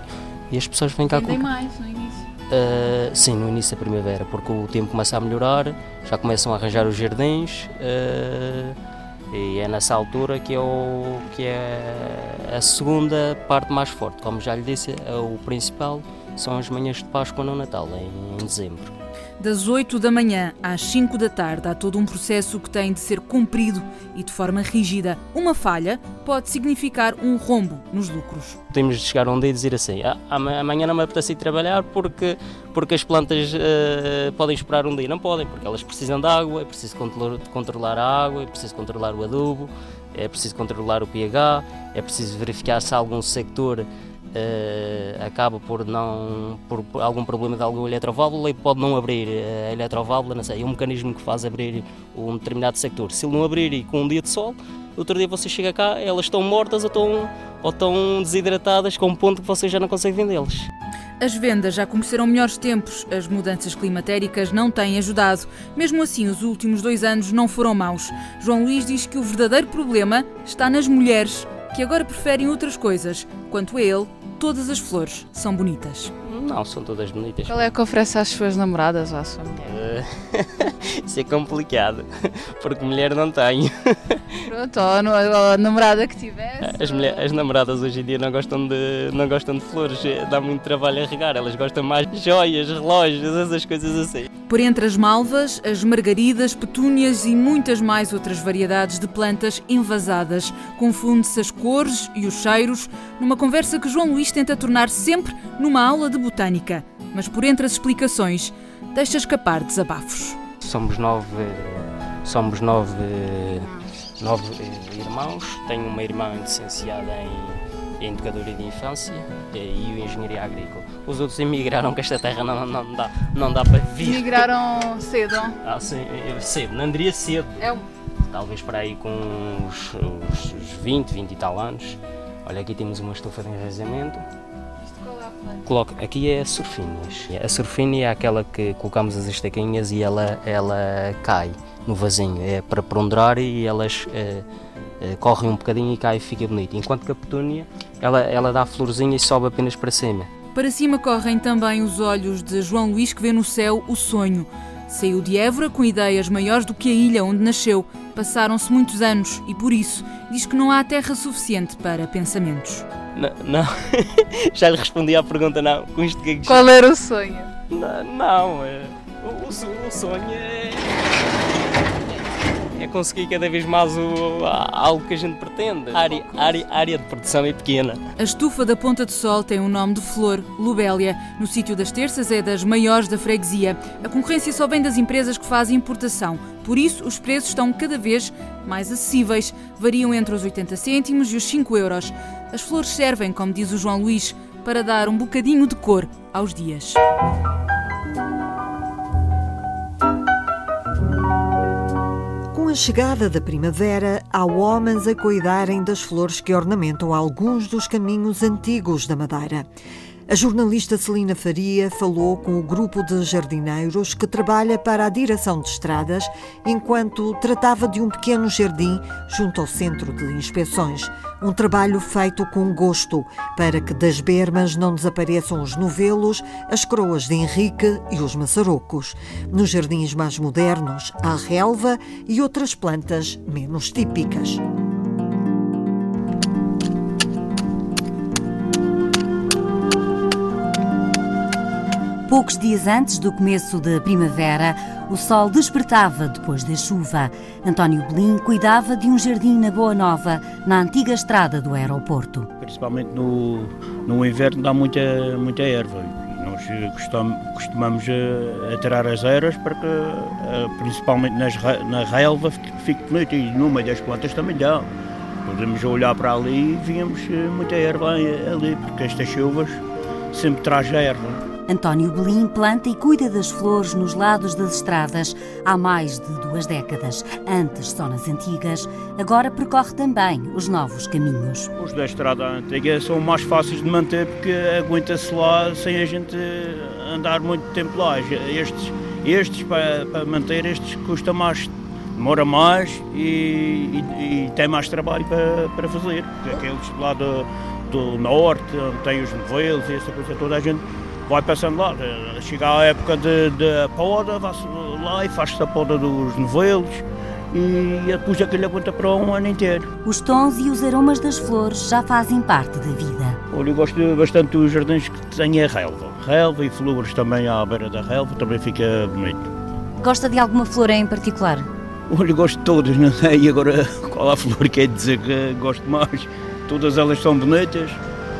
E as pessoas vêm cá Vendem com... mais no início. Uh, sim, no início da primavera, porque o tempo começa a melhorar, já começam a arranjar os jardins uh, e é nessa altura que o, que é a segunda parte mais forte. Como já lhe disse, é o principal são as manhãs de Páscoa no Natal, em dezembro. Das 8 da manhã às 5 da tarde há todo um processo que tem de ser cumprido e de forma rígida. Uma falha pode significar um rombo nos lucros. Temos de chegar um dia e dizer assim: ah, ama- amanhã não me apetece ir trabalhar porque, porque as plantas eh, podem esperar um dia. Não podem, porque elas precisam de água, é preciso controlar, a água, é preciso controlar o adubo, é preciso controlar o pH, é preciso verificar se algum sector eh, acaba por não por algum problema de alguma eletroválvula e pode não abrir eh, a eletroválvula, não sei, é um mecanismo que faz abrir um determinado sector. Se ele não abrir e com um dia de sol, outro dia você chega cá, elas estão mortas ou estão, ou estão desidratadas com um ponto que você já não consegue vendê-las. As vendas já conheceram melhores tempos, as mudanças climatéricas não têm ajudado. Mesmo assim, os últimos dois anos não foram maus. João Luís diz que o verdadeiro problema está nas mulheres, que agora preferem outras coisas. Quanto a ele, todas as flores são bonitas. Não, são todas bonitas. Qual é que oferece às suas namoradas ou à sua mulher? Eh, Isso é complicado, porque mulher não tenho. Pronto, ou a, no- ou a namorada que tivesse. As, mulher- as namoradas hoje em dia não gostam de, não gostam de flores, eh, dá muito trabalho a regar, elas gostam mais de joias, relógios, essas coisas assim. Por entre as malvas, as margaridas, petúnias e muitas mais outras variedades de plantas envasadas, confunde-se as cores e os cheiros numa conversa que João Luís tenta tornar sempre numa aula de botânica. Mas por entre as explicações, deixa escapar desabafos. Somos nove, somos nove, nove irmãos, tenho uma irmã licenciada em, em Educadora de Infância e o Engenharia Agrícola. Os outros emigraram que esta terra não, não, dá, não dá para vir. Migraram cedo. Ah, sim, cedo, não diria cedo. É um- Talvez para aí com os, os, os 20, 20 e tal anos. Olha, aqui temos uma estufa de enraizamento. Coloca, aqui é surfinhas. A surfinha é aquela que colocamos as estaquinhas e ela, ela cai no vasinho. É para ponderar e elas eh, eh, correm um bocadinho e cai e fica bonito. Enquanto que a petúnia, ela, ela dá florzinha e sobe apenas para cima. Para cima correm também os olhos de João Luís que vê no céu o sonho. Saiu de Évora com ideias maiores do que a ilha onde nasceu. Passaram-se muitos anos e por isso diz que não há terra suficiente para pensamentos. Não, não. já lhe respondi à pergunta, não. Com isto que Qual era o sonho? Não, não é, o, o sonho é, é conseguir cada vez mais o, algo que a gente pretende. A área, a área, a área de produção é pequena. A estufa da Ponta do Sol tem o nome de flor, Lubélia. No sítio das terças é das maiores da freguesia. A concorrência só vem das empresas que fazem importação. Por isso, os preços estão cada vez mais acessíveis. Variam entre os 80 cêntimos e os 5 euros. As flores servem, como diz o João Luís, para dar um bocadinho de cor aos dias. Com a chegada da primavera, há homens a cuidarem das flores que ornamentam alguns dos caminhos antigos da Madeira. A jornalista Celina Faria falou com o grupo de jardineiros que trabalha para a direção de estradas enquanto tratava de um pequeno jardim junto ao centro de inspeções. Um trabalho feito com gosto para que das bermas não desapareçam os novelos, as coroas de Henrique e os maçarocos. Nos jardins mais modernos, há relva e outras plantas menos típicas. Poucos dias antes do começo da primavera, o sol despertava depois da chuva. António Belim cuidava de um jardim na Boa Nova, na antiga estrada do aeroporto. Principalmente no, no inverno dá muita, muita erva. Nós eh, costum- costumamos eh, atirar as ervas para que, eh, principalmente nas, na relva, fique bonito. E meio das plantas também dá. Podemos olhar para ali e víamos muita erva ali, porque estas chuvas sempre traz erva. António Belim planta e cuida das flores nos lados das estradas há mais de duas décadas. Antes só nas antigas, agora percorre também os novos caminhos. Os da estrada antiga são mais fáceis de manter porque aguenta-se lá sem a gente andar muito tempo lá. Estes, estes para, para manter, estes custa mais, demora mais e, e, e tem mais trabalho para, para fazer. Aqueles lá do, do norte, onde tem os novelos e essa coisa toda, a gente vai passando lá. Chega a época de, de poda, vai-se lá e faz-se a poda dos novelos e depois aquilo aguenta para um ano inteiro. Os tons e os aromas das flores já fazem parte da vida. Olha, eu gosto bastante dos jardins que têm a relva. Relva e flores também à beira da relva, também fica bonito. Gosta de alguma flor em particular? Olha, eu gosto de todas, não sei agora qual a flor quer dizer que gosto mais. Todas elas são bonitas.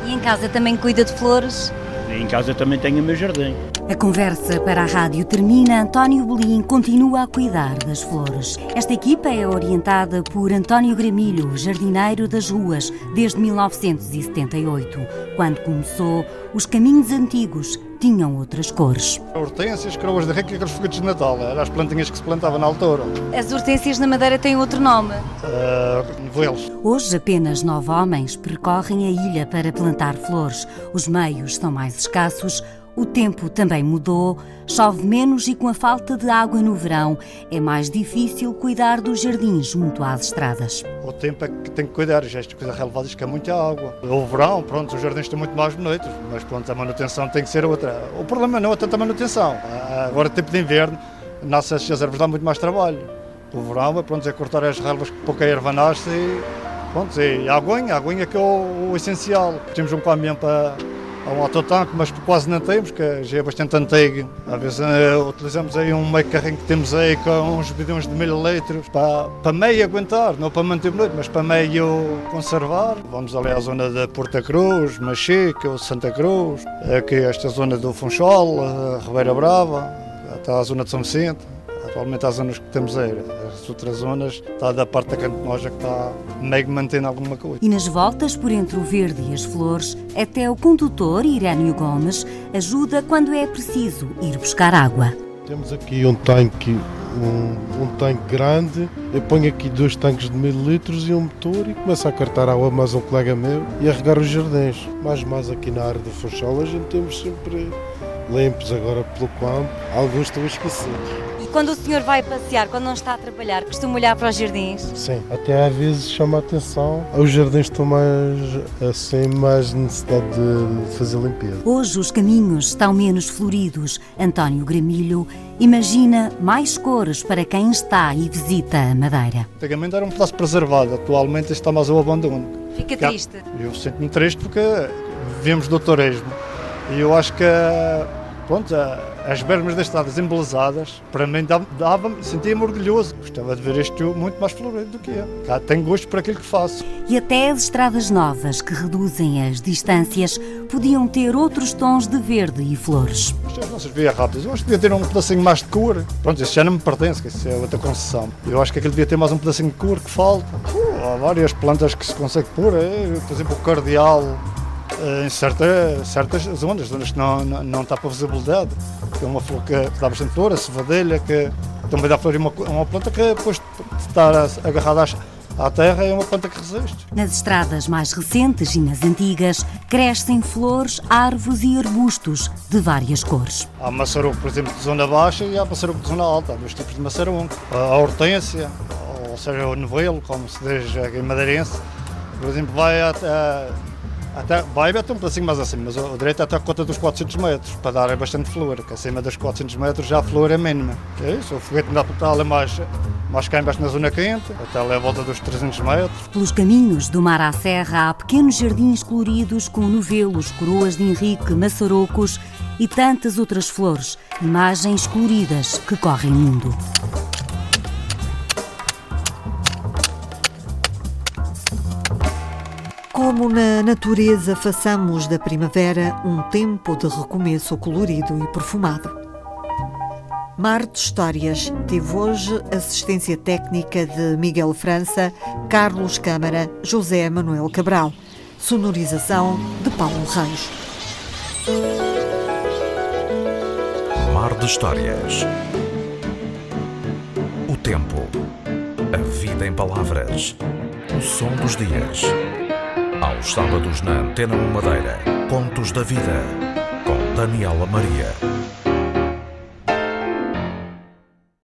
E em casa também cuida de flores? Em casa também tenho o meu jardim. A conversa para a rádio termina. António Bolim continua a cuidar das flores. Esta equipa é orientada por António Gramilho, jardineiro das ruas, desde 1978. Quando começou, os caminhos antigos tinham outras cores. Hortênsias, coroas de rico e aqueles foguetes de Natal. Eram as plantinhas que se plantavam na altura. As hortênsias na Madeira têm outro nome? Uh, novelos. Hoje, apenas nove homens percorrem a ilha para plantar flores. Os meios são mais escassos. O tempo também mudou, chove menos e com a falta de água no verão é mais difícil cuidar dos jardins junto às estradas. O tempo é que tem que cuidar, já esta coisa relevada que é muita água. O verão, pronto, os jardins estão muito mais bonitos, mas pronto, a manutenção tem que ser outra. O problema não é tanta manutenção. Agora, tempo de inverno, nascem as ervas dá muito mais trabalho. O verão, é, pronto, é cortar as relvas que pouca erva nasce e, pronto, e a aguinha, a aguinha que é o, o essencial. Temos um caminhão para Há um autotanque, mas quase não temos, que já é bastante antigo. Às vezes uh, utilizamos aí um meio carrinho que temos aí com uns bidões de mil litros para, para meio aguentar, não para manter bonito, mas para meio conservar. Vamos ali à zona da Porta Cruz, Machique, Santa Cruz, aqui esta zona do Funchal, uh, Ribeira Brava, até a zona de São Vicente. Atualmente as zonas que temos aí, as outras zonas, está da parte da Cantonoja que está meio mantendo alguma coisa. E nas voltas por entre o verde e as flores, até o condutor Irânio Gomes ajuda quando é preciso ir buscar água. Temos aqui um tanque um, um, tanque grande, eu ponho aqui dois tanques de mil litros e um motor e começo a cartar água mais um colega meu e a regar os jardins. Mais mais aqui na área do Funchal a gente temos sempre limpos agora pelo campo, alguns estão esquecidos. Quando o senhor vai passear, quando não está a trabalhar, costuma olhar para os jardins? Sim, até às vezes chama a atenção. Os jardins estão mais, assim, mais necessidade de fazer limpeza. Hoje os caminhos estão menos floridos. António Gramilho imagina mais cores para quem está e visita a Madeira. Antigamente era um pedaço preservado, atualmente está mais ao abandono. Fica triste? Eu sinto-me triste porque vivemos do turismo e eu acho que pronto, as bermas das estradas embelezadas, para mim dava-me, sentia-me orgulhoso. Gostava de ver isto muito mais florido do que eu. Cá tenho gosto por aquilo que faço. E até as estradas novas, que reduzem as distâncias, podiam ter outros tons de verde e flores. Isto não servia rápido. Eu acho que devia ter um pedacinho mais de cor. Pronto, isso já não me pertence, que isso é outra concessão. Eu acho que aquilo devia ter mais um pedacinho de cor que falta. Uh, há várias plantas que se consegue pôr, é, por exemplo, o cardeal, em certa, certas zonas, zonas que não, não, não está para visibilidade. É uma flor que dá bastante flor, a cevadelha, que também dá flor e uma, uma planta que depois de estar agarrada à, à terra é uma planta que resiste. Nas estradas mais recentes e nas antigas, crescem flores, árvores e arbustos de várias cores. Há maçaroco, por exemplo, de zona baixa e há maçaroco de zona alta. Há dois tipos de maçaroco. A hortência, ou seja, o novelo, como se diz em madeirense, por exemplo, vai até até, vai até um pedacinho mais acima, mas o direito é até a conta dos 400 metros, para dar bastante flor, que acima dos 400 metros já a flor é mínima. É isso, o foguete na portal é mais, mais cá embaixo na zona quente, até ali à volta dos 300 metros. Pelos caminhos do mar à serra há pequenos jardins coloridos com novelos, coroas de Henrique, maçarocos e tantas outras flores, imagens coloridas que correm o mundo. Como na natureza, façamos da primavera um tempo de recomeço colorido e perfumado. Mar de Histórias teve hoje assistência técnica de Miguel França, Carlos Câmara, José Manuel Cabral. Sonorização de Paulo Reis. mar de histórias. O tempo. A vida em palavras. O som dos dias. Aos sábados na Antena 1 Madeira. Contos da Vida. Com Daniela Maria.